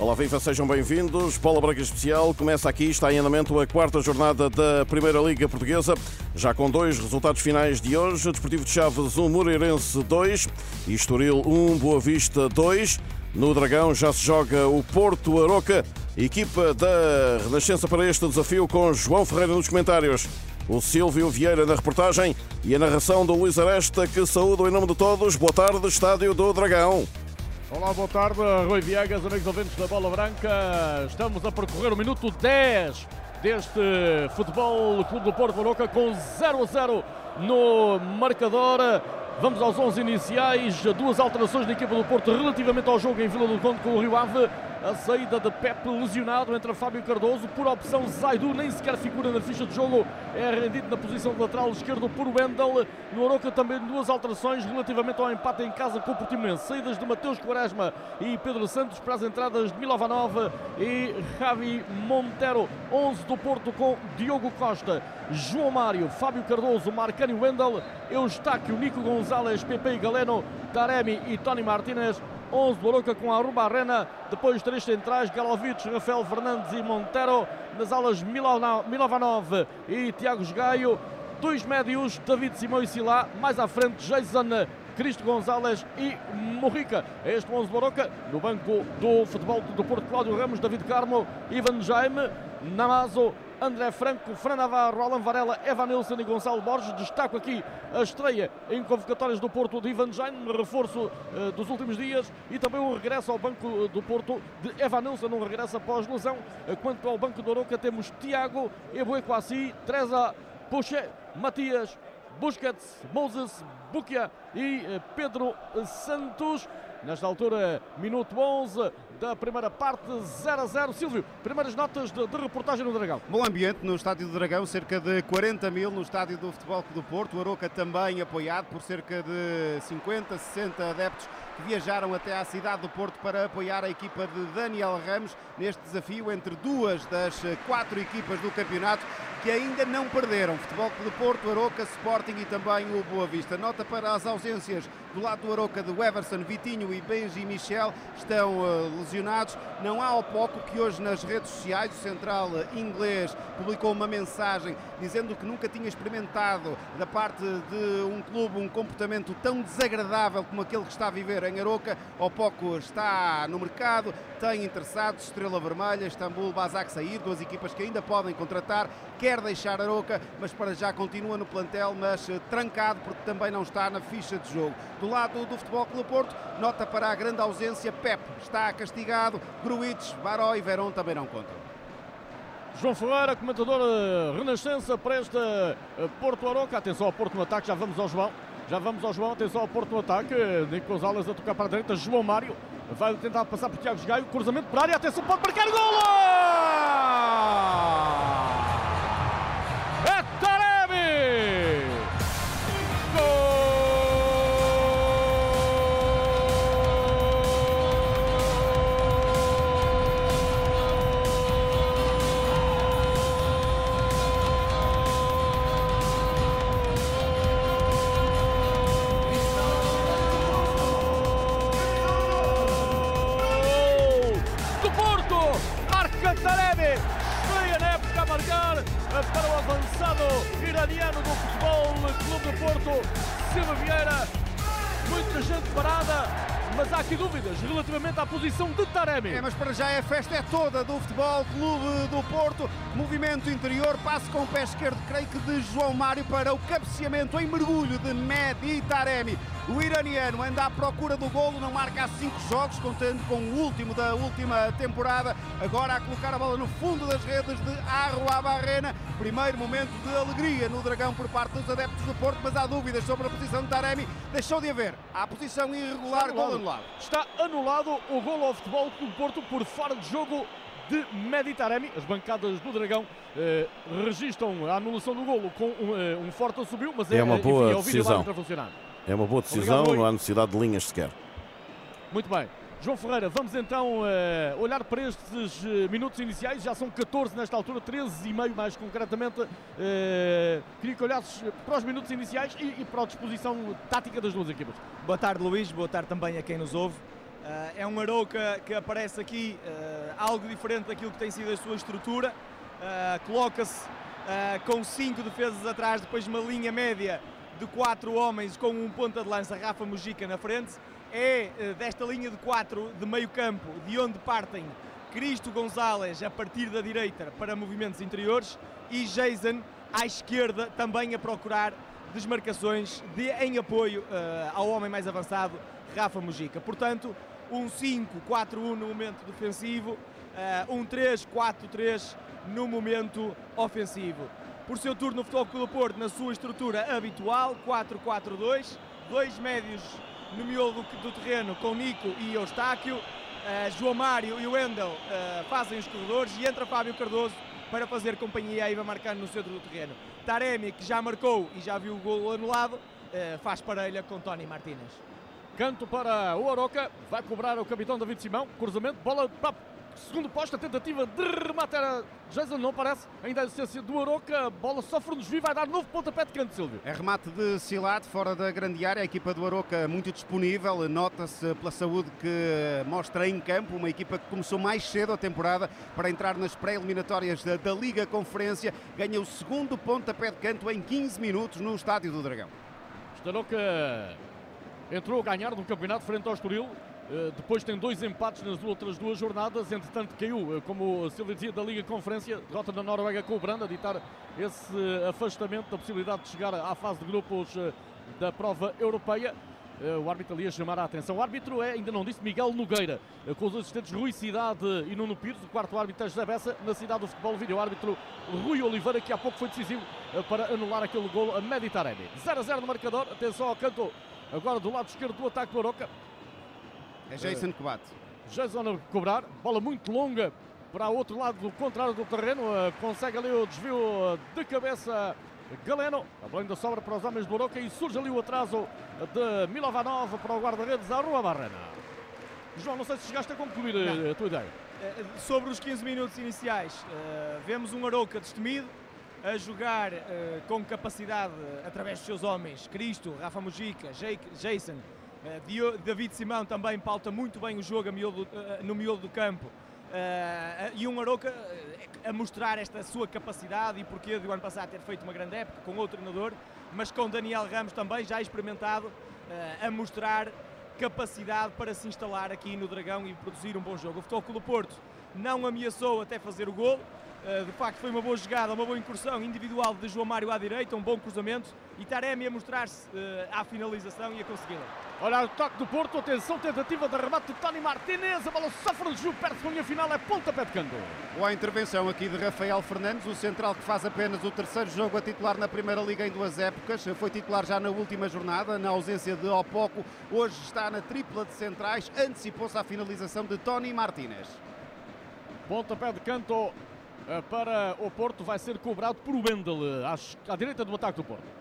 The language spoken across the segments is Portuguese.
Olá, viva, sejam bem-vindos. Bola Branca Especial começa aqui, está em andamento a quarta jornada da Primeira Liga Portuguesa, já com dois resultados finais de hoje. Desportivo de Chaves 1, Moreirense 2 e Estoril 1, Boa Vista 2. No Dragão já se joga o Porto Aroca, equipa da Renascença para este desafio com João Ferreira nos comentários. O Silvio Vieira na reportagem e a narração do Luís Aresta que saúdo em nome de todos. Boa tarde, Estádio do Dragão. Olá, boa tarde, Rui Viegas, amigos ouvintes da Bola Branca. Estamos a percorrer o minuto 10 deste Futebol Clube do Porto Varoca com 0 a 0 no marcador. Vamos aos 11 iniciais, duas alterações da equipa do Porto relativamente ao jogo em Vila do Conde com o Rio Ave. A saída de Pepe lesionado entre Fábio Cardoso. Por opção, Zaidu nem sequer figura na ficha de jogo. É rendido na posição lateral esquerdo por Wendel. No Aroca também duas alterações relativamente ao empate em casa com o Portimonense. Saídas de Mateus Quaresma e Pedro Santos para as entradas de Milovanov e Javi Montero. 11 do Porto com Diogo Costa, João Mário, Fábio Cardoso, Marcani Wendel, Eustáquio, Nico Gonzalez, Pepe Galeno, Taremi e Tony Martinez. 11 do Aroca com Aruba Arena, depois três centrais, Galovic, Rafael Fernandes e Montero, nas alas Milovanov e Tiago Gaio, dois médios, David Simão e Silá, mais à frente Jason Cristo Gonzalez e Morrica. Este 11 do Aroca, no banco do futebol do Porto, Cláudio Ramos, David Carmo, Ivan Jaime, Namazo, André Franco, Fran Navarro, Alan Varela, Evanilson e Gonçalo Borges. Destaco aqui a estreia em convocatórias do Porto de Ivan Jaime, reforço uh, dos últimos dias, e também o regresso ao banco do Porto de Evanilson, um regresso após lesão. Uh, quanto ao banco do Oroca, temos Tiago, Ebuequassi, Teresa Puxe, Matias, Busquets, Moses, Bukia e Pedro Santos. Nesta altura, minuto 11 da primeira parte, 0 a 0. Silvio, primeiras notas de, de, reportagem no Dragão. Bom ambiente no estádio do Dragão, cerca de 40 mil no estádio do Futebol do Porto. O Aroca também apoiado por cerca de 50, 60 adeptos que viajaram até à cidade do Porto para apoiar a equipa de Daniel Ramos neste desafio entre duas das quatro equipas do campeonato que ainda não perderam. Futebol do Porto, Aroca, Sporting e também o Boa Vista. Nota para as ausências do lado do Aroca de Everson, Vitinho e Benji Michel estão uh, lesionados. Não há pouco que hoje nas redes sociais o central inglês publicou uma mensagem dizendo que nunca tinha experimentado da parte de um clube um comportamento tão desagradável como aquele que está a viver em Aroca. Ao pouco está no mercado, tem interessados, Estrela Vermelha, Istambul, Basak Sair, duas equipas que ainda podem contratar. Quer deixar Aroca, mas para já continua no plantel, mas uh, trancado porque também não está na ficha de jogo. Do lado do Futebol Clube Porto, nota para a grande ausência, Pep está castigado, Gruites, Baró e Verón também não contam. João Ferreira, comentador uh, Renascença para esta uh, Porto Aroca. Atenção ao Porto no ataque, já vamos ao João. Já vamos ao João, atenção ao Porto no ataque. Nico Gonzalez a tocar para a direita, João Mário vai tentar passar por Tiago Gaio, cruzamento para a área, atenção, pode marcar golo! Do Porto, Silva Vieira. Muita gente parada, mas há aqui dúvidas relativamente à posição de Taremi. É, mas para já a festa é toda do Futebol Clube do Porto. Movimento interior, passe com o pé esquerdo, creio que de João Mário para o cabeceamento em mergulho de Mehdi Taremi. O iraniano anda à procura do golo, não marca há cinco jogos, contando com o último da última temporada. Agora a colocar a bola no fundo das redes de Arroa Barrena. Primeiro momento de alegria no Dragão por parte dos adeptos do Porto, mas há dúvidas sobre a posição de Taremi. Deixou de haver. A posição irregular, gol anulado. Está anulado o golo ao Futebol Clube Porto por fora de jogo de Meditaremi. As bancadas do Dragão eh, registram a anulação do golo com um, eh, um forte subiu, mas é, é uma boa enfim, é o decisão. É uma boa decisão, Obrigado, não há necessidade de linhas sequer. Muito bem. João Ferreira, vamos então uh, olhar para estes uh, minutos iniciais. Já são 14 nesta altura, 13 e meio mais concretamente. Uh, queria que olhasses para os minutos iniciais e, e, para a disposição tática das duas equipas. Boa tarde, Luís. Boa tarde também a quem nos ouve. é um Arouca que aparece aqui algo diferente daquilo que tem sido a sua estrutura. Coloca-se com cinco defesas atrás, depois uma linha média de quatro homens com um ponta de lança, Rafa Mujica, na frente é eh, desta linha de quatro de meio campo, de onde partem Cristo Gonzalez a partir da direita para movimentos interiores e Jason à esquerda também a procurar desmarcações de, em apoio uh, ao homem mais avançado, Rafa Mujica. Portanto, um 5-4-1 no momento defensivo, uh, um 3-4-3 no momento ofensivo. Por seu turno, no Futebol Clube do Porto, na sua estrutura habitual, 4-4-2, dois médios no do, do terreno com Nico e Eustáquio. Uh, João Mário e Wendel uh, fazem os corredores e entra Fábio Cardoso para fazer companhia a Iva Marcano no centro do terreno. Taremi, que já marcou e já viu o gol anulado, uh, faz parelha com Tony Martínez. Canto para o Aroca, vai cobrar o capitão David Simão, cruzamento, bola para segundo posto, a tentativa de remate era Jason, não parece, ainda a existência do Aroca, a bola sofre um desvio, vai dar novo pontapé de canto, Silvio. É remate de Silat, fora da grande área, a equipa do Aroca muito disponível, nota-se pela saúde que mostra em campo, uma equipa que começou mais cedo a temporada para entrar nas pré-eliminatórias da, da Liga Conferência, ganha o segundo pontapé de canto em 15 minutos no Estádio do Dragão. Aroca entrou a ganhar no campeonato frente ao Estoril, depois tem dois empates nas outras duas jornadas, entretanto caiu, eh, como o Silvio dizia, da Liga Conferência, derrota da Noruega com o Branda, ditar esse afastamento da possibilidade de chegar à fase de grupos eh, da prova europeia. O árbitro ali a chamar a atenção. O árbitro é, ainda não disse, Miguel Nogueira, com os assistentes Rui Cidade e Nuno Pires. O quarto árbitro é José Bessa, na cidade do futebol. Vídeo árbitro Rui Oliveira, que há pouco foi decisivo para anular aquele gol a Meditaremi. 0 a 0 no marcador. Atenção ao canto agora do lado esquerdo do ataque do Aroca. É Jason que bate. Jason a cobrar, bola muito longa para o outro lado do contrário do terreno, eh, consegue ali o desvio eh, de cabeça Galeno, a bola ainda sobra para os homens do Oroca e surge ali o atraso de Milovanov para o guarda-redes à Rua Barrena. João, não sei se chegaste a concluir eh, não. a tua ideia. Sobre os 15 minutos iniciais, vemos um Aroca destemido, a jogar com capacidade através dos seus homens, Cristo, Rafa Mujica, Jason, eh, David Simão também pauta muito bem o jogo eh, no miolo do campo. E um Aroca a mostrar esta sua capacidade e porquê do ano passado ter feito uma grande época com outro treinador, mas com Daniel Ramos também já experimentado a mostrar capacidade para se instalar aqui no Dragão e produzir um bom jogo. O Futebol Clube do Porto não ameaçou até fazer o gol, de facto foi uma boa jogada, uma boa incursão individual de João Mário à direita, um bom cruzamento e Taremi a mostrar-se à finalização e a consegui-la. Olha o toque do Porto, atenção, tentativa de remate de Tony Martinez, a bola sofre o desvio, perto da linha final, é pontapé de canto. Boa intervenção aqui de Rafael Fernandes, o central que faz apenas o terceiro jogo a titular na Primeira Liga em duas épocas, foi titular já na última jornada, na ausência de Opoco, hoje está na tripla de centrais, antecipou-se à finalização de Tony Martinez. Pontapé de canto eh, para o Porto, vai ser cobrado por Wendel, à direita do ataque do Porto.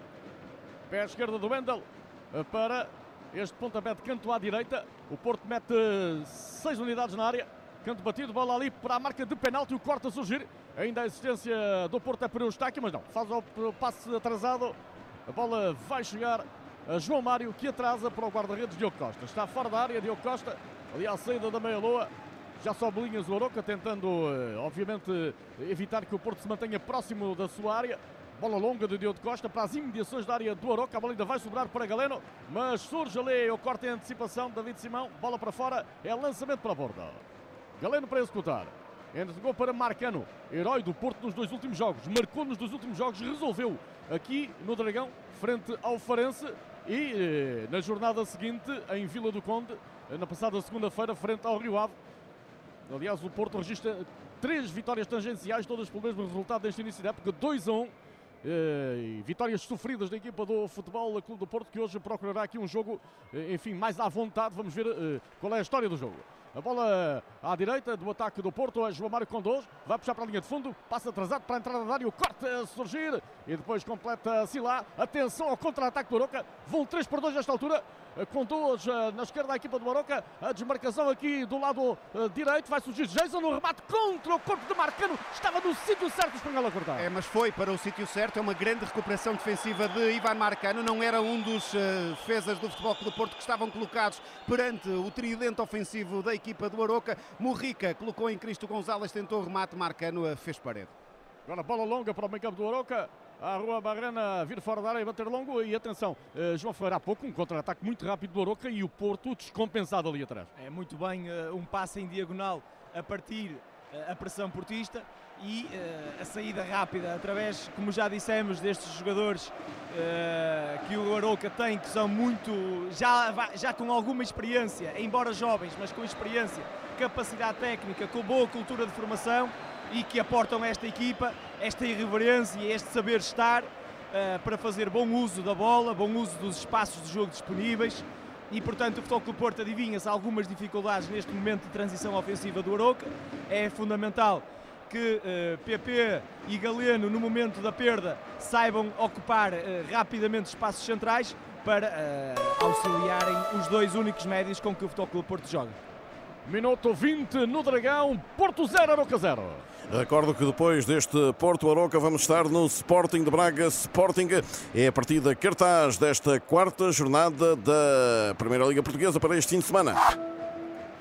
Pé à esquerda do Wendel eh, para este pontapé de canto à direita. O Porto mete seis unidades na área. Canto batido, bola ali para a marca de penalti. O corte a surgir. Ainda a existência do Porto é para o Eustáquio, mas não. Faz o passe atrasado. A bola vai chegar a João Mário, que atrasa para o guarda-redes Diogo Costa. Está fora da área, Diogo Costa. Ali à saída da meia-loa. Já sobe linhas o Aroca, tentando, eh, obviamente, evitar que o Porto se mantenha próximo da sua área. Bola longa de Diogo Costa para as imediações da área do Aroca. A bola ainda vai sobrar para Galeno, mas surge ali o corte em antecipação. David Simão, bola para fora, é lançamento para a borda. Galeno para executar. Entregou para Marcano, herói do Porto nos dois últimos jogos. Marcou nos dois últimos jogos, resolveu aqui no Dragão, frente ao Farense. E eh, na jornada seguinte, em Vila do Conde, eh, na passada segunda-feira, frente ao Rio Ave. Aliás, o Porto registra três vitórias tangenciais, todas pelo mesmo resultado deste início da época, 2 a 1 e vitórias sofridas da equipa do Futebol Clube do Porto, que hoje procurará aqui um jogo, eh, enfim, mais à vontade. Vamos ver eh, qual é a história do jogo. A bola à direita do ataque do Porto. É João Mário com dois. Vai puxar para a linha de fundo. Passa atrasado para a entrada da área. O corte a surgir. E depois completa-se lá. Atenção ao contra-ataque do Oroca. Vão 3 por 2 nesta altura. Eh, com dois eh, na esquerda da equipa do Oroca. A desmarcação aqui do lado eh, direito. Vai surgir Jason no remate contra o corpo de Marcano. Estava no sítio certo. Espanhol a cortar. É, mas foi para o sítio certo. É uma grande recuperação defensiva de Ivan Marcano. Não era um dos defesas do Futebol Clube do Porto que estavam colocados perante o tridente ofensivo da equipa do Aroca. Morrica colocou em Cristo Gonzalez, tentou o remate. Marcano fez parede. Agora bola longa para o meio campo do Aroca. A Rua Barrena vir fora da área e bater longo. E atenção, uh, João Ferreira há pouco, um contra-ataque muito rápido do Aroca e o Porto descompensado ali atrás. É muito bem, uh, um passe em diagonal a partir uh, a pressão portista e a saída rápida através, como já dissemos, destes jogadores que o Aroca tem, que são muito, já, já com alguma experiência, embora jovens, mas com experiência, capacidade técnica, com boa cultura de formação e que aportam a esta equipa esta irreverência este saber estar uh, para fazer bom uso da bola, bom uso dos espaços de jogo disponíveis e portanto o Futebol Clube Porto adivinha-se algumas dificuldades neste momento de transição ofensiva do Aroca. É fundamental que uh, eh, PP e Galeno no momento da perda saibam ocupar uh, rapidamente espaços centrais para uh, auxiliarem os dois únicos médios com que o Futebol Clube Porto joga. Minuto 20 no Dragão, Porto 0, Aroca 0. Recordo que depois deste Porto Aroca vamos estar no Sporting de Braga. Sporting é a partida cartaz desta quarta jornada da Primeira Liga Portuguesa para este fim de semana.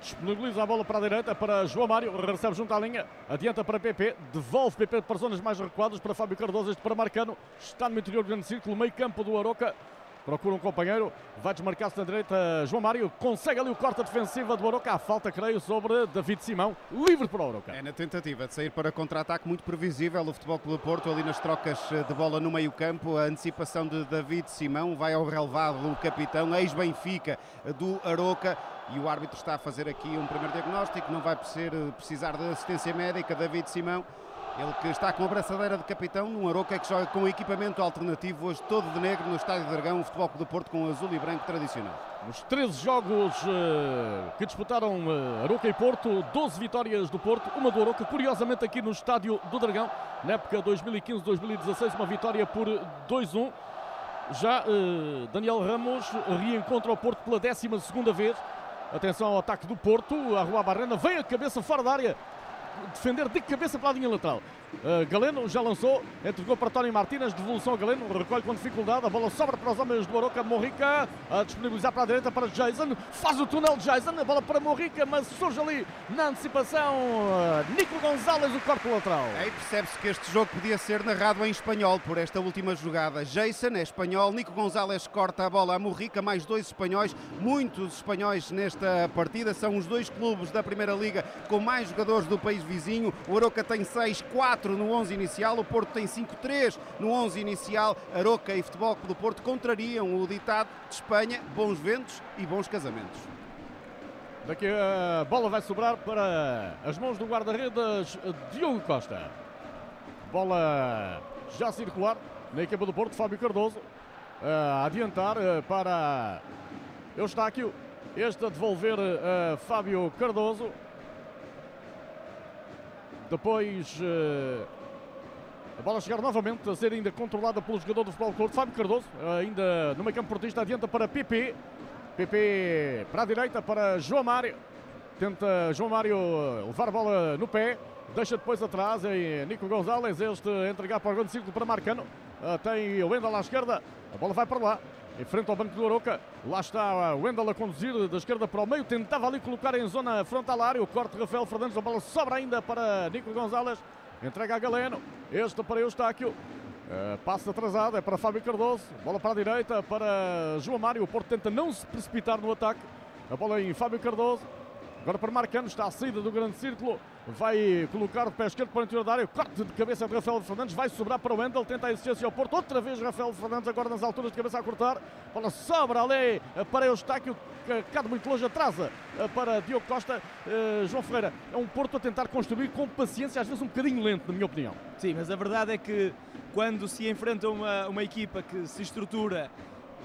Disponibiliza a bola para a direita para João Mário, recebe junto à linha, adianta para PP, devolve PP para zonas mais recuadas para Fábio Cardoso, este para Marcano, está no interior do grande círculo, meio campo do Aroca, procura um companheiro, vai desmarcar-se na direita João Mário, consegue ali o corte defensiva do Aroca, a falta creio sobre David Simão, livre para o Aroca. É na tentativa de sair para contra-ataque muito previsível o Futebol Clube Porto ali nas trocas de bola no meio campo, a antecipação de David Simão, vai ao relevado do capitão, ex-Benfica do Aroca, e o árbitro está a fazer aqui um primeiro diagnóstico, não vai precisar de assistência médica, David Simão. Ele que está com a braçadeira de capitão num Aroca que joga com equipamento alternativo, hoje todo de negro no Estádio de Dragão, o Futebol do Porto com azul e branco tradicional. Nos 13 jogos uh, que disputaram uh, Aroca e Porto, 12 vitórias do Porto, uma do Aroca, curiosamente aqui no Estádio do Dragão, na época 2015-2016, uma vitória por 2-1. Já Daniel Ramos reencontra o Porto pela 12 segunda vez, Atenção ao ataque do Porto. A Rua Barrena vem a cabeça fora da área. Defender de cabeça para a linha lateral. Uh, Galeno já lançou, entregou para Tony Martínez, devolução a Galeno, recolhe com dificuldade, a bola sobra para os homens do Aroca, Morrica a disponibilizar para a direita para Jason, faz o túnel de Jason, a bola para Morrica, mas surge ali na antecipação uh, Nico Gonzalez, o corpo lateral. Aí percebe-se que este jogo podia ser narrado em espanhol por esta última jogada. Jason é espanhol, Nico Gonzalez corta a bola a Morrica, mais dois espanhóis, muitos espanhóis nesta partida, são os dois clubes da Primeira Liga com mais jogadores do país vizinho, o Aroca tem 6, 4 4 no 11 inicial, o Porto tem 5-3 no 11 inicial. Aroca e Futebol Clube do Porto contrariam o ditado de Espanha, bons ventos e bons casamentos. Daqui a bola vai sobrar para as mãos do guarda-redes Diogo Costa. Bola já circular na equipa do Porto, Fábio Cardoso. A adiantar eh, para Eustáquio. Este a devolver a Fábio Cardoso. Depois uh, a bola chegar novamente a ser ainda controlada pelo jogador do Futebol Clube, Fábio Cardoso, ainda no meio campo portista, adianta para PP. PP para a direita para João Mário. Tenta João Mário levar a bola no pé. Deixa depois atrás e Nico Gonzalez, este entregar para o grande círculo para Marcano. Uh, tem o Wendel à esquerda. A bola vai para lá em frente ao banco do Aroca. Lá está Wendel a conduzir da esquerda para o meio. Tentava ali colocar em zona frontal área. O corte de Rafael Fernandes. A bola sobra ainda para Nico Gonzalez. Entrega a Galeno. Este para Eustáquio. Uh, passe atrasado, é para Fábio Cardoso. Bola para a direita para João Mário. O Porto tenta não se precipitar no ataque. A bola em Fábio Cardoso. Agora para Marcano, está à saída do grande círculo. vai colocar de pé esquerdo para o interior da área, corte de cabeça de Rafael Fernandes, vai sobrar para o Wendel, tenta a existência ao Porto, outra vez Rafael Fernandes agora nas alturas de cabeça a cortar, bola sobra ali para Eustáquio, que cade muito longe, atrasa para Diogo Costa, uh, João Ferreira, é um Porto a tentar construir com paciência, às vezes um bocadinho lento, na minha opinião. Sim, mas a verdade é que quando se enfrenta uma, uma equipa que se estrutura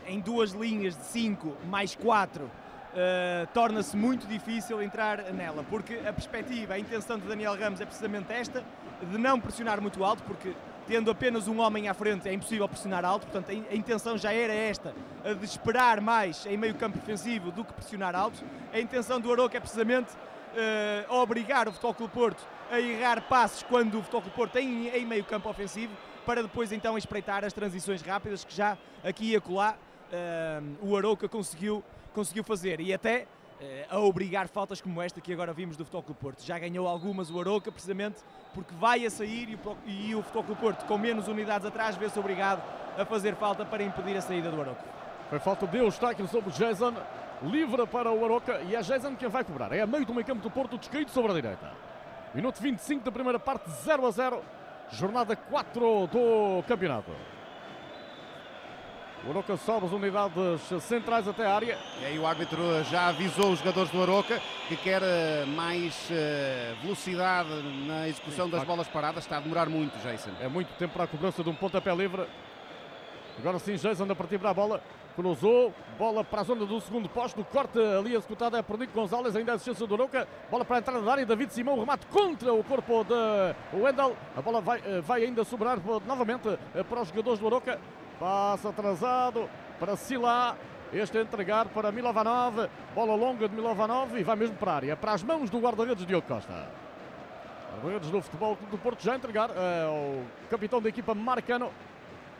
em duas linhas de 5 mais 4, uh, torna-se muito difícil entrar nela, porque a perspectiva, a intenção de Daniel Ramos é precisamente esta, de não pressionar muito alto, porque tendo apenas um homem à frente é impossível pressionar alto, portanto a intenção já era esta, a de esperar mais em meio campo defensivo do que pressionar alto. A intenção do Aroca é precisamente uh, obrigar o Futebol Clube Porto a errar passos quando o Futebol Clube Porto tem em meio campo ofensivo, para depois então espreitar as transições rápidas que já aqui e acolá uh, o Arouca conseguiu, conseguiu fazer e até uh, a obrigar faltas como esta que agora vimos do Futebol Clube Porto. Já ganhou algumas o Arouca precisamente porque vai a sair e o, Futebol Clube Porto com menos unidades atrás vê-se obrigado a fazer falta para impedir a saída do Arouca. Foi falta de Eustáquio sobre Jason, livre para o Aroca e é Jason quem vai cobrar. É a meio do meio campo do Porto, descaído sobre a direita. Minuto 25 da primeira parte, 0 a 0. Jornada 4 do campeonato. O Aroca sobe as unidades centrais até a área. E aí o árbitro já avisou os jogadores do Aroca que quer eh, mais uh, velocidade na execução das bolas paradas. Está a demorar muito, Jason. É muito tempo para a cobrança de um pontapé livre. Agora sim, Jason a partir para a bola. Cruzou, bola para a zona do segundo posto, corte ali executado é por Nico Gonzalez, ainda a assistência do Aroca, bola para a entrada da área, David Simão, remate contra o corpo de Wendel, a bola vai, eh, vai ainda sobrar novamente para os jogadores do Aroca, Passa atrasado para Silá. Este entregar para Milovanov. Bola longa de Milovanov e vai mesmo para a área. Para as mãos do guarda-redes Diogo Costa. Guarda-redes do Futebol do Porto já entregar ao eh, capitão da equipa Marcano.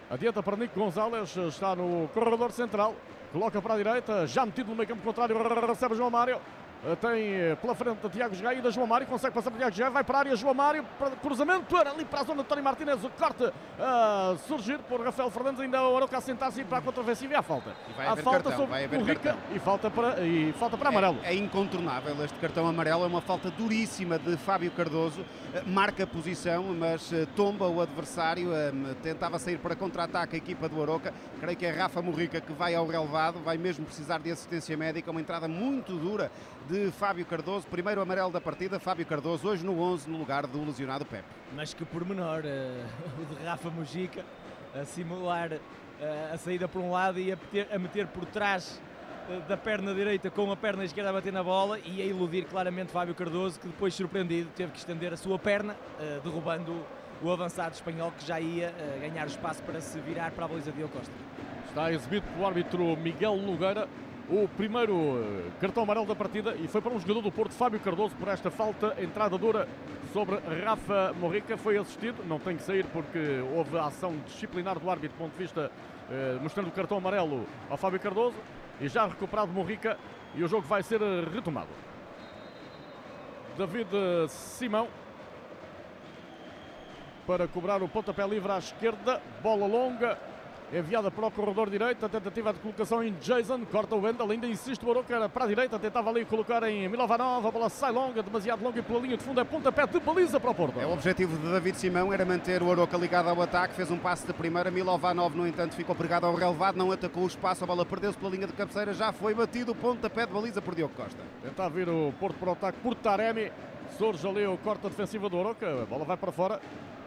Adianta para Nico Gonzalez. Está no corredor central. Coloca para a direita. Já metido no meio campo contrário. Recebe João Mário. Eh, tem eh, pela frente Tiago Gaia da João Mário, consegue passar para Tiago Gaia, vai para a área João Mário, para cruzamento, era ali para a zona de Tony Martinez, o corte a surgir por Rafael Fernandes, ainda o Aroca a sentar-se para a contraofensiva e há falta. E vai há falta cartão, sobre o Rica e falta para, e falta para amarelo. É, é, incontornável este cartão amarelo, é uma falta duríssima de Fábio Cardoso, eh, marca a posição, mas tomba o adversário, tentava sair para contra-ataque a equipa do Aroca, creio que é Rafa Morrica que vai ao relevado, vai mesmo precisar de assistência médica, uma entrada muito dura de Fábio Cardoso, primeiro amarelo da partida, Fábio Cardoso hoje no 11 no lugar do lesionado Pepe. Mas que pormenor, uh, o de Rafa Mujica a simular uh, a saída por um lado e a meter, a meter por trás uh, da perna direita com a perna esquerda a bater na bola e a iludir claramente Fábio Cardoso que depois surpreendido teve que estender a sua perna, derrubando o avançado espanhol que já ia ganhar espaço para se virar para a baliza de Costa. Está exibido pelo árbitro Miguel Nogueira o primeiro eh, cartão amarelo da partida e foi para um jogador do Porto, Fábio Cardoso, por esta falta, entrada dura sobre Rafa Morrica. Foi assistido, não tem que sair porque houve ação disciplinar do árbitro do ponto de vista eh, mostrando o cartão amarelo ao Fábio Cardoso e já recuperado Morrica e o jogo vai ser eh, retomado. David Simão para cobrar o pontapé livre à esquerda, bola longa, enviada para o corredor direito, a tentativa de colocação em Jason, corta o Wendel, ainda insiste o Aroca para a direita, tentava ali colocar em Milovanov, a bola sai longa, demasiado longa e pela linha de fundo é pontapé de baliza para o Porto. É o objetivo de David Simão, era manter o Aroca ligado ao ataque, fez um passe de primeira, Milovanov no entanto ficou pregado ao relevado, não atacou o espaço, a bola perdeu-se pela linha de cabeceira, já foi batido o pontapé de baliza por Diogo Costa. Tenta vir o Porto para o ataque por Taremi, surge ali o corte defensiva do Aroca, a bola vai para fora,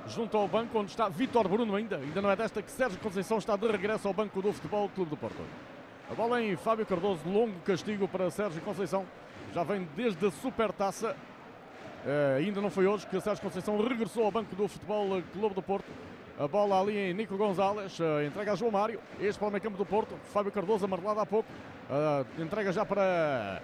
junto ao banco onde está Vitor Bruno ainda. Ainda não é desta que Sérgio Conceição está de regresso ao banco do Futebol Clube do Porto. A bola em Fábio Cardoso, longo castigo para Sérgio Conceição. Já vem desde a Supertaça. Uh, ainda não foi hoje que Sérgio Conceição regressou ao banco do Futebol Clube do Porto. A bola ali em Nico Gonzalez, uh, entrega a João Mário, este para o meio campo do Porto. Fábio Cardoso amarelado há pouco, uh, entrega já para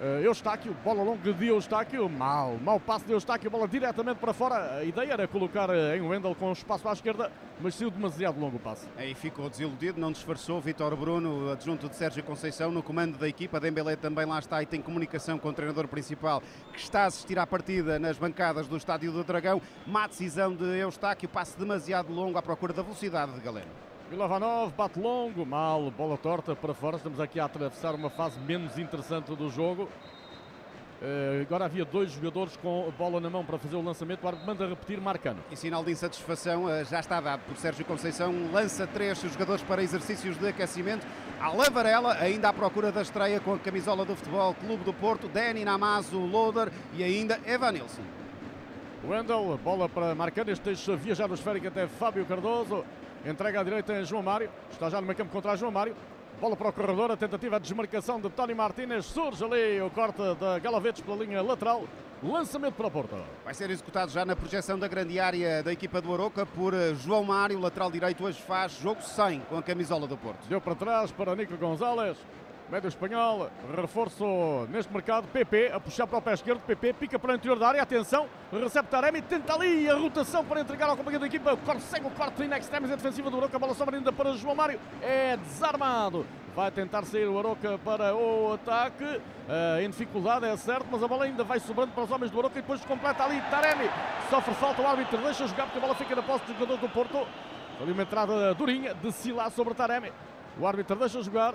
Uh, Eustáquio, bola longa de Eustáquio, mal, mal passo de Eustáquio, bola diretamente para fora. A ideia era colocar uh, em Wendel com espaço à esquerda, mas saiu demasiado longo o passe. Aí ficou desiludido, não disfarçou. Vitor Bruno, adjunto de Sérgio Conceição, no comando da equipa. Dembélé também lá está e tem comunicação com o treinador principal que está a assistir à partida nas bancadas do Estádio do Dragão. Má decisão de Eustáquio, passe demasiado longo à procura da velocidade de Galeno. Milovanov bate longo, mal, bola torta para fora. Estamos aqui a atravessar uma fase menos interessante do jogo. Uh, agora havia dois jogadores com bola na mão para fazer o lançamento. O árbitro manda repetir, marcando. E sinal de insatisfação uh, já está dado por Sérgio Conceição. Lança três jogadores para exercícios de aquecimento. Alain Varela, ainda à procura da estreia com a camisola do Futebol Clube do Porto. Dani Namazo, Loader e ainda Evanilson. Wendel, bola para marcando. Este deixa viajar no esférico até Fábio Cardoso. Entrega à direita em João Mário. Está já no meio campo contra João Mário. Bola para o corredor, a tentativa de desmarcação de Tony Martínez. Surge ali o corte da Galavetes pela linha lateral. Lançamento para a porta. Vai ser executado já na projeção da grande área da equipa do Aroca por eh, João Mário, lateral direito. Hoje faz jogo 100 com a camisola do Porto. Deu para trás para Nico Gonzalez. Médio espanhol, reforço neste mercado. PP a puxar para o pé esquerdo. PP pica para o interior da área. Atenção, recebe Taremi. Tenta ali a rotação para entregar ao companheiro da equipa. Consegue o corte in extremis. A defensiva do Aroca. A bola sobra ainda para João Mário. É desarmado. Vai tentar sair o Aroca para o ataque. Uh, em dificuldade, é certo, mas a bola ainda vai sobrando para os homens do Aroca e depois completa ali Taremi. Sofre falta o árbitro. Deixa jogar porque a bola fica na posse dos jogadores do Porto. Ali uma entrada durinha de Silá sobre Taremi. O árbitro deixa jogar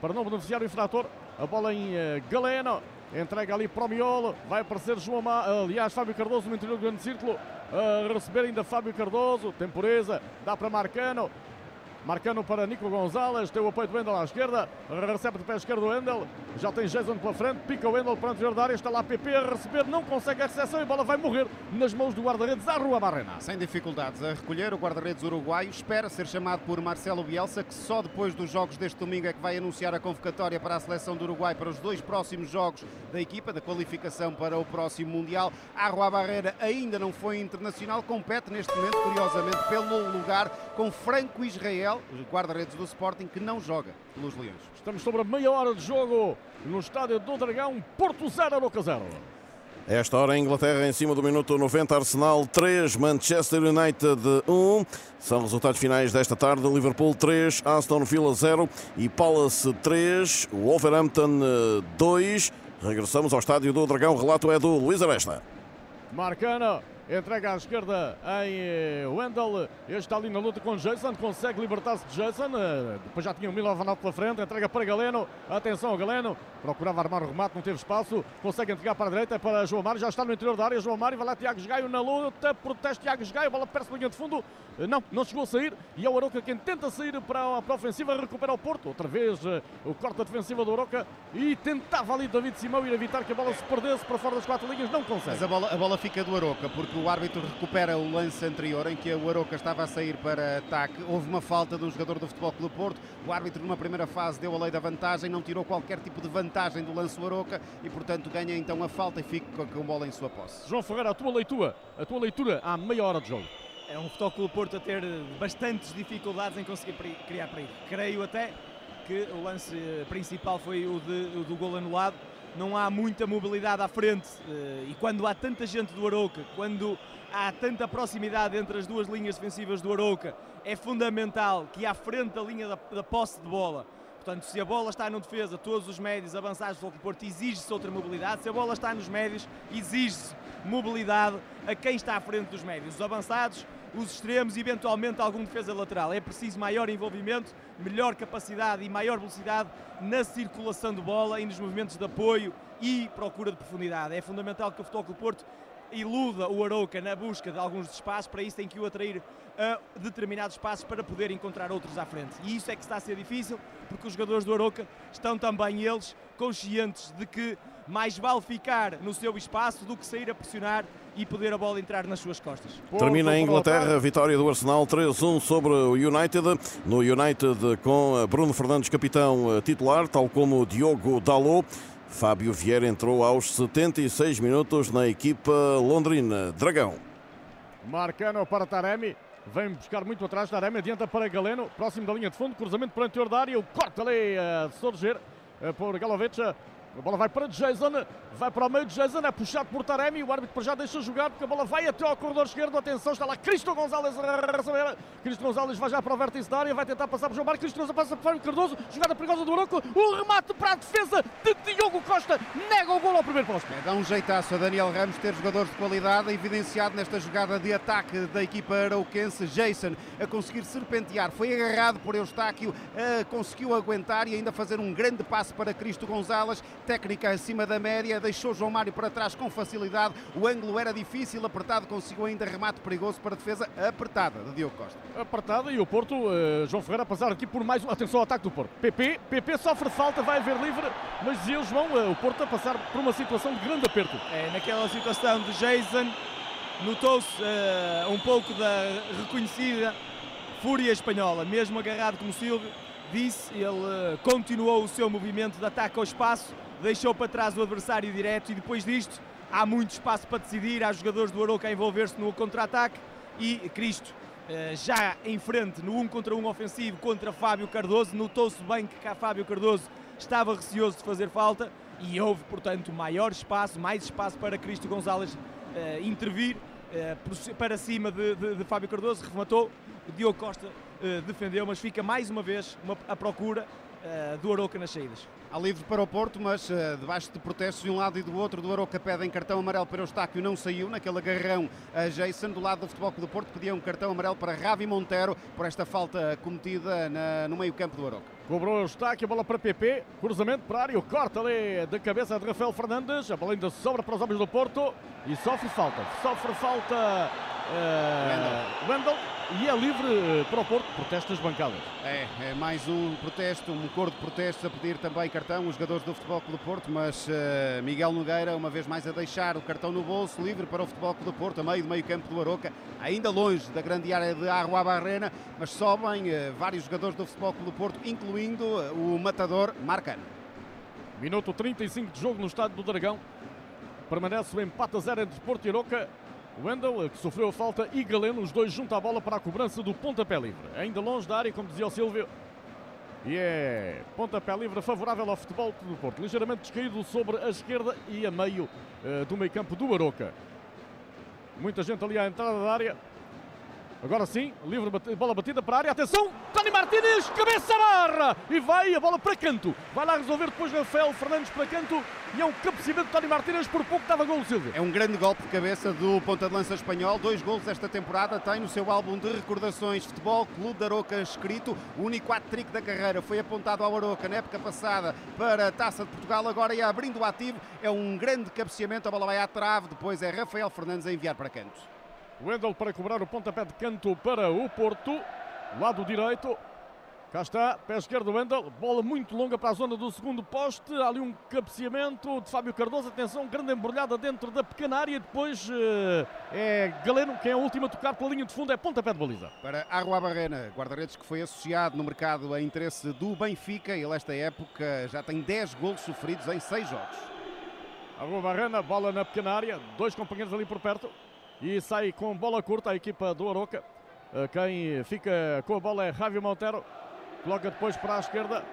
para não beneficiar o infrator. A bola em uh, Galeno. Entrega ali para o miolo. Vai aparecer João Ma... aliás, Fábio Cardoso no interior do grande círculo. A receber ainda Fábio Cardoso. Temporiza. Dá para Marcano. Marcando para Nico Gonzalez, tem o apoio do Wendel à esquerda, recebe de pé esquerdo o Wendel, já tem Jason pela frente, pica o Wendel para o da área, está lá PP a receber, não consegue a recepção e a bola vai morrer nas mãos do guarda-redes à Rua Barrena. Sem dificuldades a recolher, o guarda-redes uruguaio espera ser chamado por Marcelo Bielsa, que só depois dos jogos deste domingo é que vai anunciar a convocatória para a seleção do Uruguai para os dois próximos jogos da equipa, da qualificação para o próximo Mundial. A Rua ainda não foi internacional, compete neste momento, curiosamente, pelo lugar com Franco Israel, guarda-redes do Sporting, que não joga pelos Leões. Estamos sobre a meia hora de jogo no estádio do Dragão, Porto 0, Boca 0. Esta hora em Inglaterra, em cima do minuto 90, Arsenal 3, Manchester United 1. São resultados finais desta tarde. Liverpool 3, Aston Villa 0 e Palace 3, Wolverhampton 2. Regressamos ao estádio do Dragão. O relato é do Luís Aresta. Marcana entrega à esquerda em eh, Wendell. Este está ali na luta com Jason, consegue libertar-se de Jason. Eh, depois já tinha o Milovanov pela frente, entrega para Galeno. Atenção Galeno, procurava armar o remate, não teve espaço. Consegue entregar para a direita, para João Mário, já está no interior da área. João Mário vai lá, Tiago Gaio na luta, proteste Tiago Gaio, bola perto da linha de fundo. Eh, não, não chegou a sair e é o Aroca quem tenta sair para a, para a ofensiva, recupera o Porto. Outra vez o corte defensiva do Aroca e tentava ali David Simão ir evitar que a bola se perdesse para fora das quatro linhas, não consegue. Mas a bola, a bola fica do Aroca, porque o árbitro recupera o lance anterior em que o Aroca estava a sair para ataque. Houve uma falta do jogador do Futebol Clube Porto. O árbitro, numa primeira fase, deu a lei da vantagem, não tirou qualquer tipo de vantagem do lance do Aroca e, portanto, ganha então a falta e fica com a bola em sua posse. João Ferreira, a tua leitura, a tua leitura há meia hora de jogo. É um Futebol Clube Porto a ter bastantes dificuldades em conseguir criar perigo. Creio até que o lance principal foi o, de, o do gol anulado não há muita mobilidade à frente eh, e quando há tanta gente do Arouca, quando há tanta proximidade entre as duas linhas defensivas do Arouca, é fundamental que à frente da linha da, da posse de bola, portanto, se a bola está no defesa, todos os médios avançados do Porto exige-se outra mobilidade, se a bola está nos médios, exige-se mobilidade a quem está à frente dos médios. Os avançados os extremos e eventualmente algum defesa lateral. É preciso maior envolvimento, melhor capacidade e maior velocidade na circulação de bola e nos movimentos de apoio e procura de profundidade. É fundamental que o Futebol Clube Porto iluda o Arouca na busca de alguns espaços, para isso tem que o atrair a determinados espaços para poder encontrar outros à frente. E isso é que está a ser difícil, porque os jogadores do Arouca estão também eles conscientes de que mais vale ficar no seu espaço do que sair a pressionar e poder a bola entrar nas suas costas. Termina em Inglaterra a vitória do Arsenal 3-1 sobre o United. No United com Bruno Fernandes capitão eh, titular, tal como Diogo Dalot. Fábio Vieira entrou aos 76 minutos na equipa londrina Dragão. Marcano para Taremi. Vem buscar muito atrás. Taremi adianta para Galeno. Próximo da linha de fundo. Cruzamento para o interior da área. O corte ali a surgir eh, por Galovic. A bola vai para Jason, vai para o meio de Jason, é puxado por Taremi, o árbitro já deixa jogar porque a bola vai até ao corredor esquerdo, atenção, está lá Cristo Gonzalez a receber, Cristo Gonzalez vai já para o vértice da área, vai tentar passar por João Marcos, Cristo Gonzalez passa por Fábio Cardoso, jogada perigosa do Oroco, o remate para a defesa de Diogo Costa, nega o gol ao primeiro posto. É, dá um jeitaço a Daniel Ramos ter jogadores de qualidade, evidenciado nesta jogada de ataque da equipa arauquense, Jason a conseguir serpentear, foi agarrado por Eustáquio, conseguiu aguentar e ainda fazer um grande passe para Cristo Gonzalez, técnica acima da média, deixou João Mário para trás com facilidade. O ângulo era difícil, apertado, conseguiu ainda remate perigoso para a defesa apertada de Diogo Costa. Apertada e o Porto, uh, João Ferreira, a passar aqui por mais um. Atenção ao ataque do Porto. PP, PP sofre falta, vai haver livre, mas dizia o João, uh, o Porto a passar por uma situação de grande aperto. É, naquela situação de Jason, notou-se uh, um pouco da reconhecida fúria espanhola, mesmo agarrado como Silvio disse, ele continuou o seu movimento de ataque ao espaço, deixou para trás o adversário direto e depois disto há muito espaço para decidir, há jogadores do Aroca a envolver-se no contra-ataque e Cristo uh, já em frente no 1 um contra 1 um ofensivo contra Fábio Cardoso, notou-se bem que Fábio Cardoso estava receoso de fazer falta e houve, portanto, maior espaço, mais espaço para Cristo Gonzalez uh, intervir para cima de, de, de Fábio Cardoso, rematou, Diogo Costa uh, defendeu, mas fica mais uma vez uma, a procura uh, do Aroca nas saídas. Há livre para o Porto, mas uh, debaixo de protestos de um lado e do outro, do Aroca pedem cartão amarelo para o Eustáquio, não saiu naquele agarrão a Jason. Do lado do Futebol Clube do Porto pedia um cartão amarelo para Ravi Monteiro por esta falta cometida na, no meio campo do Aroca. Cobrou o Eustáquio, bola para PP, cruzamento para a área, o corte ali de cabeça de Rafael Fernandes, a bola ainda sobra para os homens do Porto e sofre falta, sofre falta uh, Wendel e é livre eh, para o Porto, protesto das bancadas. É, é mais um protesto, um coro de protestos a pedir também cartão, os jogadores do Futebol Clube do Porto, mas uh, Miguel Nogueira, uma vez mais a deixar o cartão no bolso, livre para o Futebol Clube do Porto, a meio do meio campo do Aroca, ainda longe da grande área de Arrua Barrena, mas sobem uh, vários jogadores do Futebol Clube do Porto, incluindo o matador Marcano. Minuto 35 de jogo no estádio do Dragão. Permanece o empate a zero entre Porto e Aroca. Wendel, que sofreu a falta, e Galeno, os dois juntam a bola para a cobrança do pontapé livre. Ainda longe da área, como dizia o Silvio. E é pontapé livre favorável ao futebol do Porto. Ligeiramente descaído sobre a esquerda e a meio uh, do meio campo do Aroca. Muita gente ali à entrada da área. Agora sim, livre bola batida para a área. Atenção, Tony Martínez, cabeça barra e vai a bola para canto. Vai lá resolver depois Rafael Fernandes para canto e é um cabeceamento de Tony Martínez. Por pouco estava gol Silvio. É um grande golpe de cabeça do ponta de lança espanhol. Dois gols esta temporada. Tem no seu álbum de recordações Futebol Clube da Aroca escrito. O único hat-trick da carreira foi apontado ao Aroca na época passada para a Taça de Portugal. Agora é abrindo o ativo. É um grande cabeceamento. A bola vai à trave. Depois é Rafael Fernandes a enviar para canto. Wendel para cobrar o pontapé de canto para o Porto. Lado direito. Cá está, pé esquerdo Wendel. Bola muito longa para a zona do segundo poste. Há ali um cabeceamento de Fábio Cardoso. Atenção, grande embrulhada dentro da pequena área. Depois uh, é Galeno, quem é o último a tocar pela linha de fundo. É pontapé de baliza. Para Arrua Barrena, guarda-redes que foi associado no mercado a interesse do Benfica. Ele, esta época, já tem 10 golos sofridos em 6 jogos. Arrua Barrena, bola na pequena área. Dois companheiros ali por perto e sai com bola curta a equipa do Aroca. Quem fica com a bola é Javi Monteiro. Coloca depois para a esquerda.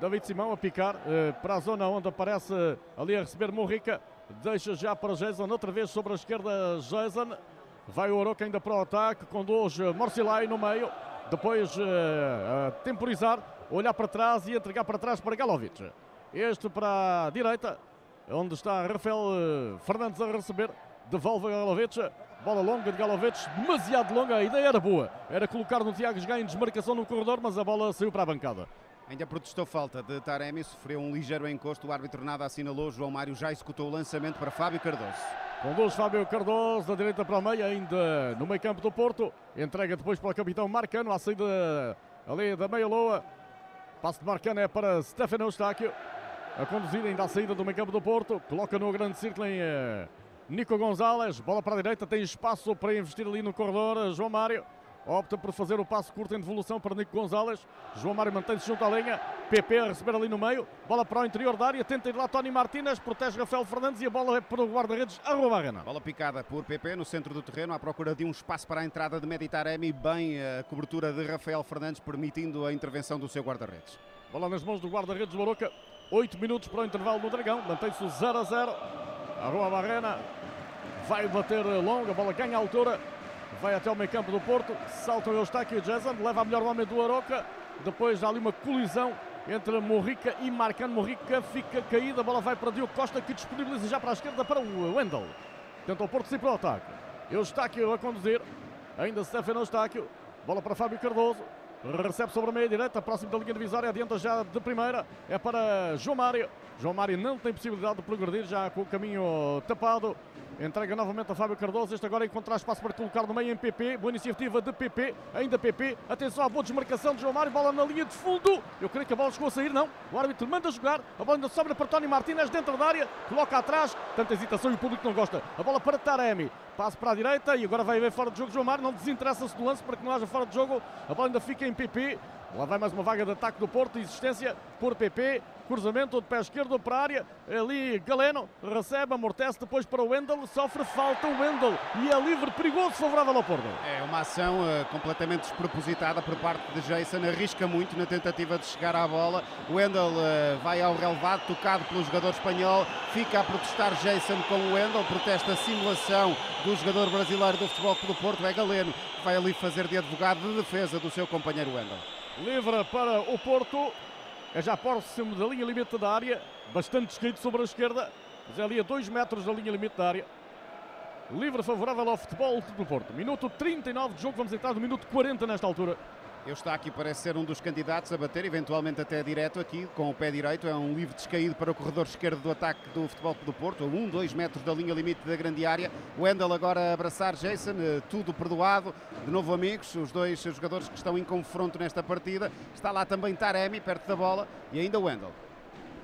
David Simão a picar para a zona onde aparece ali a receber Morrica. Deixa já para Jason, outra vez sobre a esquerda Jason. Vai o Aroca ainda para o ataque, conduz Morcilai no meio. Depois a temporizar, olhar para trás e entregar para trás para Galovic. Este para a direita, onde está Rafael Fernandes a receber devolve a Galovic, bola longa de Galovic, demasiado longa, a ideia era boa, era colocar no Tiago Gai em desmarcação no corredor, mas a bola saiu para a bancada. Ainda protestou falta de Taremi, sofreu um ligeiro encosto, o árbitro nada assinalou, João Mário já executou o lançamento para Fábio Cardoso. Conduz Fábio Cardoso, da direita para o meio, ainda no meio campo do Porto, entrega depois para o capitão Marcano, à saída ali da meia-loa, passo de Marcano é para Stefano Eustáquio, a conduzir ainda à saída do meio campo do Porto, coloca no grande círculo em Nico Gonzalez, bola para a direita, tem espaço para investir ali no corredor. João Mário opta por fazer o passo curto em devolução para Nico Gonzalez. João Mário mantém-se junto à linha. PP a receber ali no meio. Bola para o interior da área. Tenta ir lá Tony Martínez. Protege Rafael Fernandes e a bola é para o guarda-redes Arroba Barrena. Bola picada por PP no centro do terreno. À procura de um espaço para a entrada de Meditaremi. Bem a cobertura de Rafael Fernandes, permitindo a intervenção do seu guarda-redes. Bola nas mãos do guarda-redes Baroca. 8 minutos para o intervalo no Dragão. Mantém-se o 0 a 0. Arroba Barrena vai bater longa, a bola ganha altura, vai até o meio campo do Porto, salta o Eustáquio e Jason, leva a melhor homem do Aroca, depois há ali uma colisão entre Morrica e Marcano, Morrica fica caída, a bola vai para Diogo Costa que disponibiliza já para a esquerda para o Wendel, tenta o Porto sair para o ataque, Eustáquio a conduzir, ainda Stefano Eustáquio, bola para Fábio Cardoso, recebe sobre a meia direita, próximo da linha divisória, adianta já de primeira, é para João Mário. João Mário não tem possibilidade de progredir, já com o caminho tapado. Entrega novamente a Fábio Cardoso. Este agora encontrar espaço para colocar no meio em PP. Boa iniciativa de PP. Ainda PP. Atenção à boa desmarcação de João Mário. Bola na linha de fundo. Eu creio que a bola chegou a sair, não. O árbitro manda jogar. A bola ainda sobra para Tony Martínez dentro da área. Coloca atrás. Tanta hesitação e o público não gosta. A bola para Taremi. Passo para a direita e agora vai haver fora de jogo João Mário. Não desinteressa-se do lance para que não haja fora de jogo. A bola ainda fica em PP. Lá vai mais uma vaga de ataque do Porto. Existência por PP. Cruzamento de pé esquerdo para a área. Ali Galeno recebe, amortece depois para o Wendel. Sofre falta o Wendel. E é livre, perigoso, favorável ao Porto. É uma ação uh, completamente despropositada por parte de Jason. Arrisca muito na tentativa de chegar à bola. O Wendel uh, vai ao relevado, tocado pelo jogador espanhol. Fica a protestar Jason com o Wendel. Protesta a simulação do jogador brasileiro do Futebol Clube do Porto. É Galeno que vai ali fazer de advogado de defesa do seu companheiro Wendel. Livre para o Porto. É já próximo da linha limite da área. Bastante descaído sobre a esquerda. Mas é ali a 2 metros da linha limite da área. Livre favorável ao futebol do Porto. Minuto 39 de jogo. Vamos entrar no minuto 40 nesta altura. Eu está aqui, parece ser um dos candidatos a bater, eventualmente até direto aqui, com o pé direito. É um livre descaído para o corredor esquerdo do ataque do Futebol do Porto, a 1, 2 metros da linha limite da grande área. Wendel agora a abraçar Jason, eh, tudo perdoado. De novo, amigos, os dois jogadores que estão em confronto nesta partida. Está lá também Taremi, perto da bola, e ainda Wendel.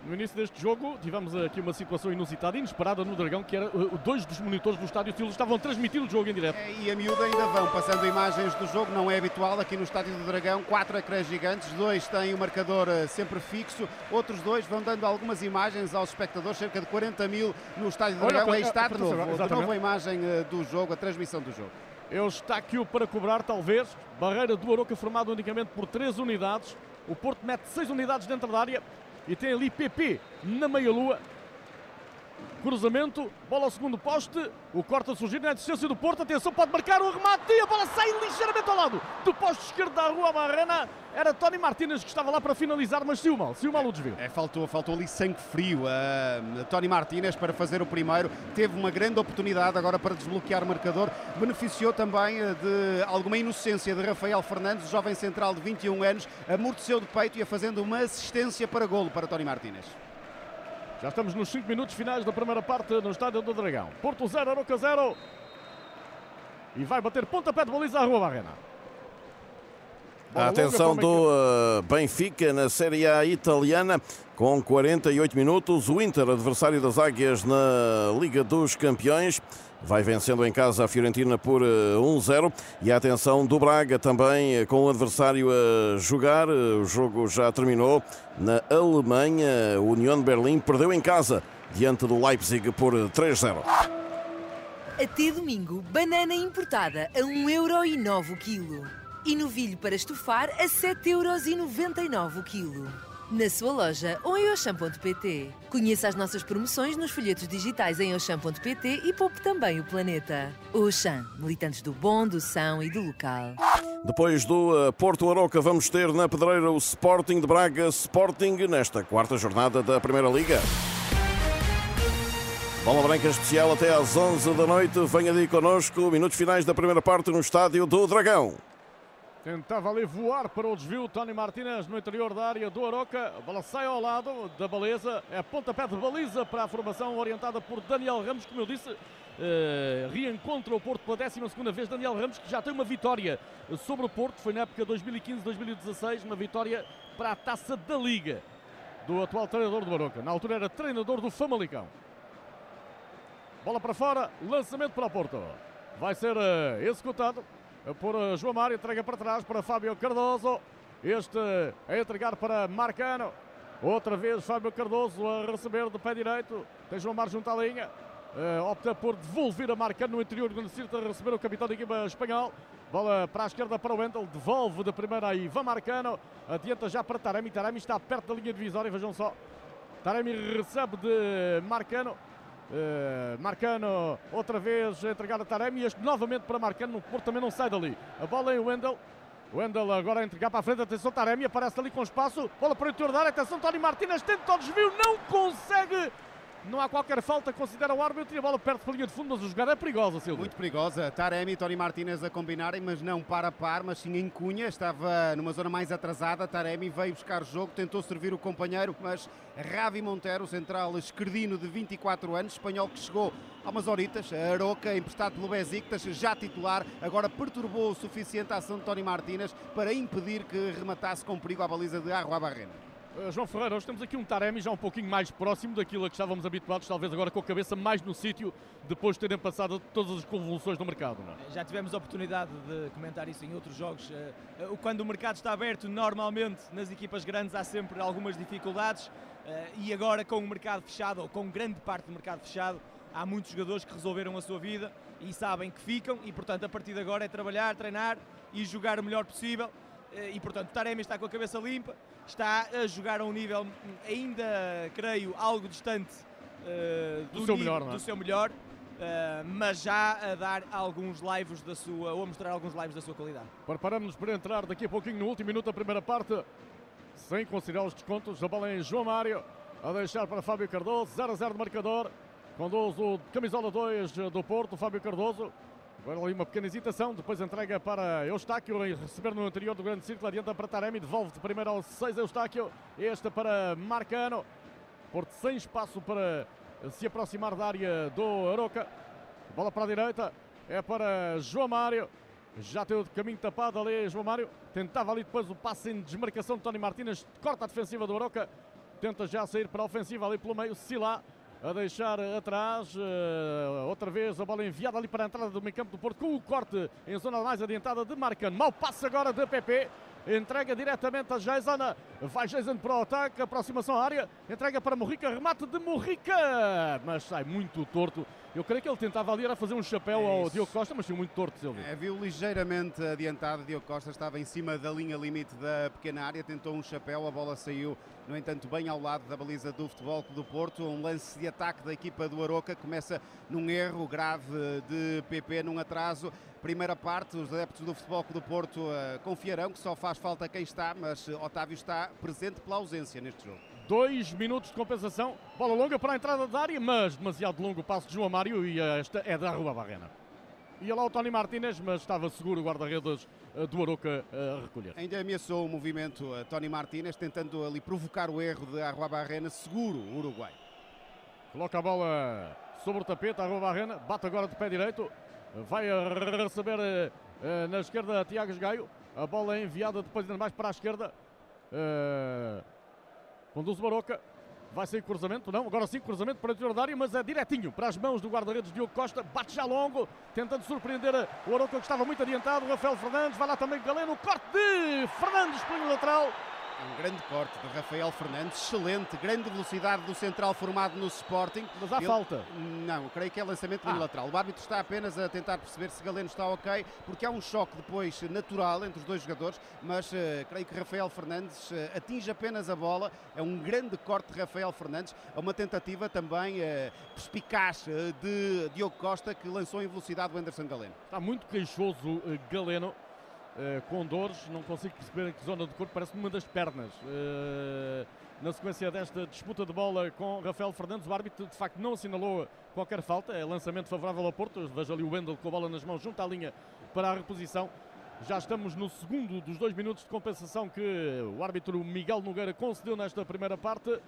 No início deste jogo, tivemos aqui uma situação inusitada, inesperada no Dragão, que era uh, dois dos monitores do estádio Estilo estavam transmitindo o jogo em direto. É, e a miúda ainda vão passando imagens do jogo, não é habitual aqui no estádio do Dragão. Quatro ecrãs gigantes, dois têm o marcador uh, sempre fixo, outros dois vão dando algumas imagens aos espectadores, cerca de 40 mil no estádio do Dragão. Aí está de novo, de novo a imagem do jogo, a transmissão do jogo. Eustáquio para cobrar, talvez. Barreira do Aroca formada unicamente por três unidades. O Porto mete seis unidades dentro da área. E tem ali PP na meia-lua. Cruzamento, bola ao segundo poste. O corta a surgir na distância do Porto. Atenção, pode marcar o remate. E a bola sai ligeiramente ao lado do poste esquerdo da Rua Barrena. Era Tony Martínez que estava lá para finalizar, mas se o mal, o o desvio. É, faltou, faltou ali sangue frio a, a Tony Martínez para fazer o primeiro. Teve uma grande oportunidade agora para desbloquear o marcador. Beneficiou também eh, de alguma inocência de Rafael Fernandes, jovem central de 21 anos. Amorteceu de peito e ia fazendo uma assistência para golo para Tony Martínez. Já estamos nos 5 minutos finais da primeira parte no Estádio do Dragão. Porto 0, Aroca 0. E vai bater pontapé de baliza à Rua Barrena. A atenção do uh, Benfica na Série A italiana com 48 minutos. O Inter, adversário das Águias na Liga dos Campeões. Vai vencendo em casa a Fiorentina por 1-0 e a atenção do Braga também com o adversário a jogar. O jogo já terminou na Alemanha. União de Berlim perdeu em casa diante do Leipzig por 3-0. Até domingo, banana importada a 1,09€ o quilo. E novilho para estufar a 7,99€ o quilo. Na sua loja ou em Oxam.pt. Conheça as nossas promoções nos folhetos digitais em Oxam.pt e poupe também o planeta. Oxam, militantes do bom, do são e do local. Depois do uh, Porto Aroca, vamos ter na pedreira o Sporting de Braga Sporting nesta quarta jornada da Primeira Liga. Bola Branca especial até às 11 da noite. Venha aí connosco. Minutos finais da primeira parte no estádio do Dragão. Tentava ali voar para o desvio Tony Martínez no interior da área do Aroca. A bola sai ao lado da baliza. É pontapé de baliza para a formação orientada por Daniel Ramos, como eu disse. Uh, reencontra o Porto pela 12 vez. Daniel Ramos, que já tem uma vitória sobre o Porto. Foi na época 2015-2016, uma vitória para a taça da Liga do atual treinador do Aroca. Na altura era treinador do Famalicão. Bola para fora, lançamento para o Porto. Vai ser uh, executado por eh, João Mário, entrega para trás para Fábio Cardoso. Este a entregar para Marcano. Outra vez Fábio Cardoso a receber do pé direito. Tem João Mário junto à linha. Uh, opta por devolver a Marcano no interior quando a receber o capitão da equipa espanhol. Bola para a esquerda para o Wendel. Devolve da primeira aí Ivan Marcano. Adianta já para Taremi. Taremi está perto da linha divisória. Vejam só. Taremi recebe de Marcano. Uh, Marcano outra vez a entregar a Taremi. Este novamente para Marcano. O Porto também não sai dali. A bola em Wendel. Wendel agora a entregar para a frente. Atenção, Taremi aparece ali com espaço. Bola para o interior da área. Atenção, Tony Martínez tenta o desvio. Não consegue Não há qualquer falta, considera o árbitro e a bola perto para a linha de fundo, mas a jogada é perigosa, Silvio. Muito perigosa. Taremi e Tony Martinez a combinarem, mas não para a par, mas sim em cunha. Estava numa zona mais atrasada. Taremi veio buscar o jogo, tentou servir o companheiro, mas Ravi Montero, central esquerdino de 24 anos, espanhol que chegou há umas horitas, a Aroca, emprestado pelo Besiktas, já titular, agora perturbou o suficiente a ação de Tony Martinez para impedir que rematasse com perigo a baliza de Arroa Barrena. Uh, João Ferreira, hoje temos aqui um Taremi já um pouquinho mais próximo daquilo a que estávamos habituados, talvez agora com a cabeça mais no sítio, depois de terem passado todas as convulsões do mercado. É? Já tivemos a oportunidade de comentar isso em outros jogos. Eh, eh, Quando o mercado está aberto, normalmente nas equipas grandes há sempre algumas dificuldades eh, e agora com o mercado fechado, ou com grande parte do mercado fechado, há muitos jogadores que resolveram a sua vida e sabem que ficam e, portanto, a partir de agora é trabalhar, treinar e jogar o melhor possível. Eh, E, portanto, Taremi está com a cabeça limpa, está a jogar a um nível ainda, creio, algo distante eh, Do seu nível- melhor, é? do seu melhor, eh, mas já a dar alguns lives da sua, ou a mostrar alguns lives da sua qualidade. Preparamos-nos para entrar daqui a pouquinho no último minuto da primeira parte, sem considerar os descontos. A bola em João Mário, a deixar para Fábio Cardoso, 0 a 0 de marcador. Conduz o camisola 2 do Porto, Fábio Cardoso. Agora ali uma pequena hesitação, depois entrega para Eustáquio, receber no interior do grande círculo, adianta para Taremi, devolve de primeiro ao 6 Eustáquio, este para Marcano. Porto sem espaço para se aproximar da área do Aroca. Bola para a direita, é para João Mário. Já tem o caminho tapado ali, João Mário. Tentava ali depois o passe em desmarcação de Tony Martínez. Corta a defensiva do Aroca. Tenta já sair para a ofensiva ali pelo meio. Silá a deixar atrás. eh, outra vez a bola enviada ali para a entrada do meio campo do Porto. Com o corte em zona mais adiantada de Marcano. Mau passe agora de PP. Entrega diretamente a Jason. Vai Jason para o ataque. Aproximação à área. Entrega para Morrica. Remate de Morrica. Mas sai muito torto. Eu creio que ele tentava ali era fazer um chapéu É ao. Diogo Costa, mas saiu muito torto, Silvio. É, viu ligeiramente adiantado. Diogo Costa estava em cima da linha limite da pequena área, tentou um chapéu, a bola saiu, no entanto, bem ao lado da baliza do Futebol Clube do Porto. Um lance de ataque da equipa do Aroca começa num erro grave de PP, num atraso. Primeira parte, os adeptos do Futebol Clube do Porto eh, confiarão que só faz falta quem está, mas eh, Otávio está presente pela ausência neste jogo. Dois minutos de compensação. Bola longa para a entrada da área, mas demasiado longo o passo de João Mário e esta é da Rua Barrena. Ia lá o Tony Martínez, mas estava seguro o guarda-redes eh, do Aroca a recolher. Ainda ameaçou o movimento a Tony Martínez, tentando ali provocar o erro de Arroa Barrena, seguro o Uruguai. Coloca a bola sobre o tapete, a Rua Barrena, bate agora de pé direito, vai receber eh, eh, na esquerda Tiago Gaio, a bola é enviada depois ainda mais para a esquerda, eh, conduz o Baroca, vai sair cruzamento, não, agora sim cruzamento para o interior da área, mas é direitinho para as mãos do guarda-redes Diogo Costa, bate já longo, tentando surpreender o Aroca que estava muito adiantado, Rafael Fernandes, vai lá também Galeno, corte de Fernandes pelo lateral, Um grande corte de Rafael Fernandes, excelente, grande velocidade do central formado no Sporting. Mas há Ele- falta. Não, creio que é lançamento Ah. unilateral. O árbitro está apenas a tentar perceber se Galeno está ok, porque há um choque depois natural entre os dois jogadores, mas eh, creio que Rafael Fernandes eh, atinge apenas a bola. É um grande corte de Rafael Fernandes. É uma tentativa também eh, perspicaz de Diogo Costa, que lançou em velocidade o Anderson Galeno. Está muito queixoso Galeno, eh, com dores, não consigo perceber em que zona do corpo, parece uma das pernas. Eh, na sequência desta disputa de bola com Rafael Fernandes, o árbitro de facto não assinalou qualquer falta, é lançamento favorável ao Porto, veja ali o Wendel com a bola nas mãos junto à linha para a reposição. Já estamos no segundo dos dois minutos de compensação que o árbitro Miguel Nogueira concedeu nesta primeira parte.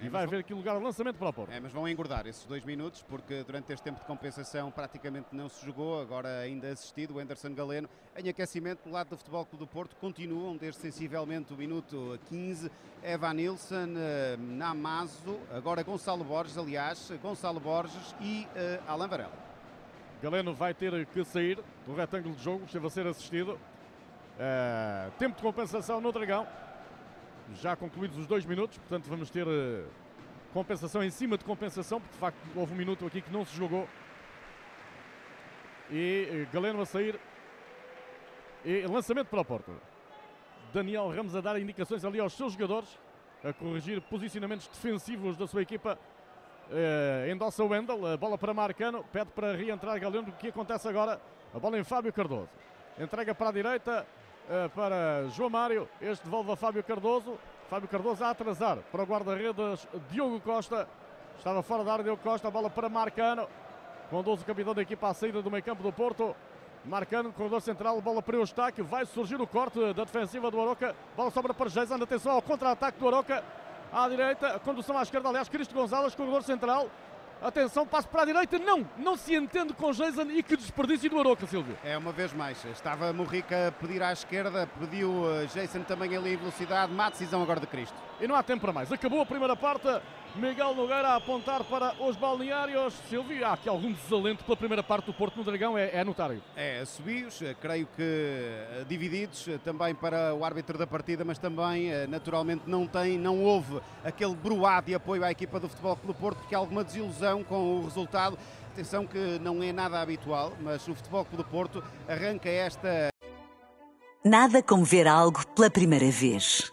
E vai haver aqui lugar ao lançamento para o Porto. É, mas vão engordar esses dois minutos, porque durante este tempo de compensação praticamente não se jogou, agora ainda assistido, o Anderson Galeno em aquecimento do lado do Futebol Clube do Porto, continuam desde sensivelmente o minuto 15, Evan Nilsson, eh, Namazo, agora Gonçalo Borges, aliás, Gonçalo Borges e eh, Alain Varela. Galeno vai ter que sair do retângulo de jogo, esteve a ser assistido. Eh, tempo de compensação no Dragão. Já concluídos os dois minutos, portanto vamos ter eh, compensação em cima de compensação, porque de facto houve um minuto aqui que não se jogou. E eh, Galeno a sair. E lançamento para o Porto. Daniel Ramos a dar indicações ali aos seus jogadores, a corrigir posicionamentos defensivos da sua equipa. Eh, endossa o Wendel, a bola para Marcano, pede para reentrar Galeno. O que acontece agora? A bola em Fábio Cardoso. Entrega para a direita para João Mário. Este devolve a Fábio Cardoso. Fábio Cardoso a atrasar para o guarda-redes Diogo Costa. Estava fora da área, deu Costa, a bola para Marcano. Conduz o capitão da equipa à saída do meio campo do Porto. Marcando no corredor central, bola para o Eustáquio. Vai surgir o corte da defensiva do Aroca. Bola sobra para Jason. Atenção ao contra-ataque do Aroca. À direita, condução à esquerda, aliás, Cristo Gonzalez, corredor central. Atenção, passo para a direita. Não, não se entende com Jason e que desperdício do Aroca, Silvio. É uma vez mais. Estava Morrica a pedir à esquerda, pediu uh, Jason também ali em velocidade. Má decisão agora de Cristo. E não há tempo para mais. Acabou a primeira parte. Miguel Nogueira a apontar para os balneários. Silvio, há aqui algum desalento pela primeira parte do Porto no Dragão, é, é notário. É, subios, eh, creio que eh, divididos eh, também para o árbitro da partida, mas também naturalmente não tem, não houve aquele bruá de apoio à equipa do Futebol Clube Porto, porque há alguma desilusão com o resultado. Atenção que não é nada habitual, mas o Futebol Clube Porto arranca esta Nada como ver algo pela primeira vez.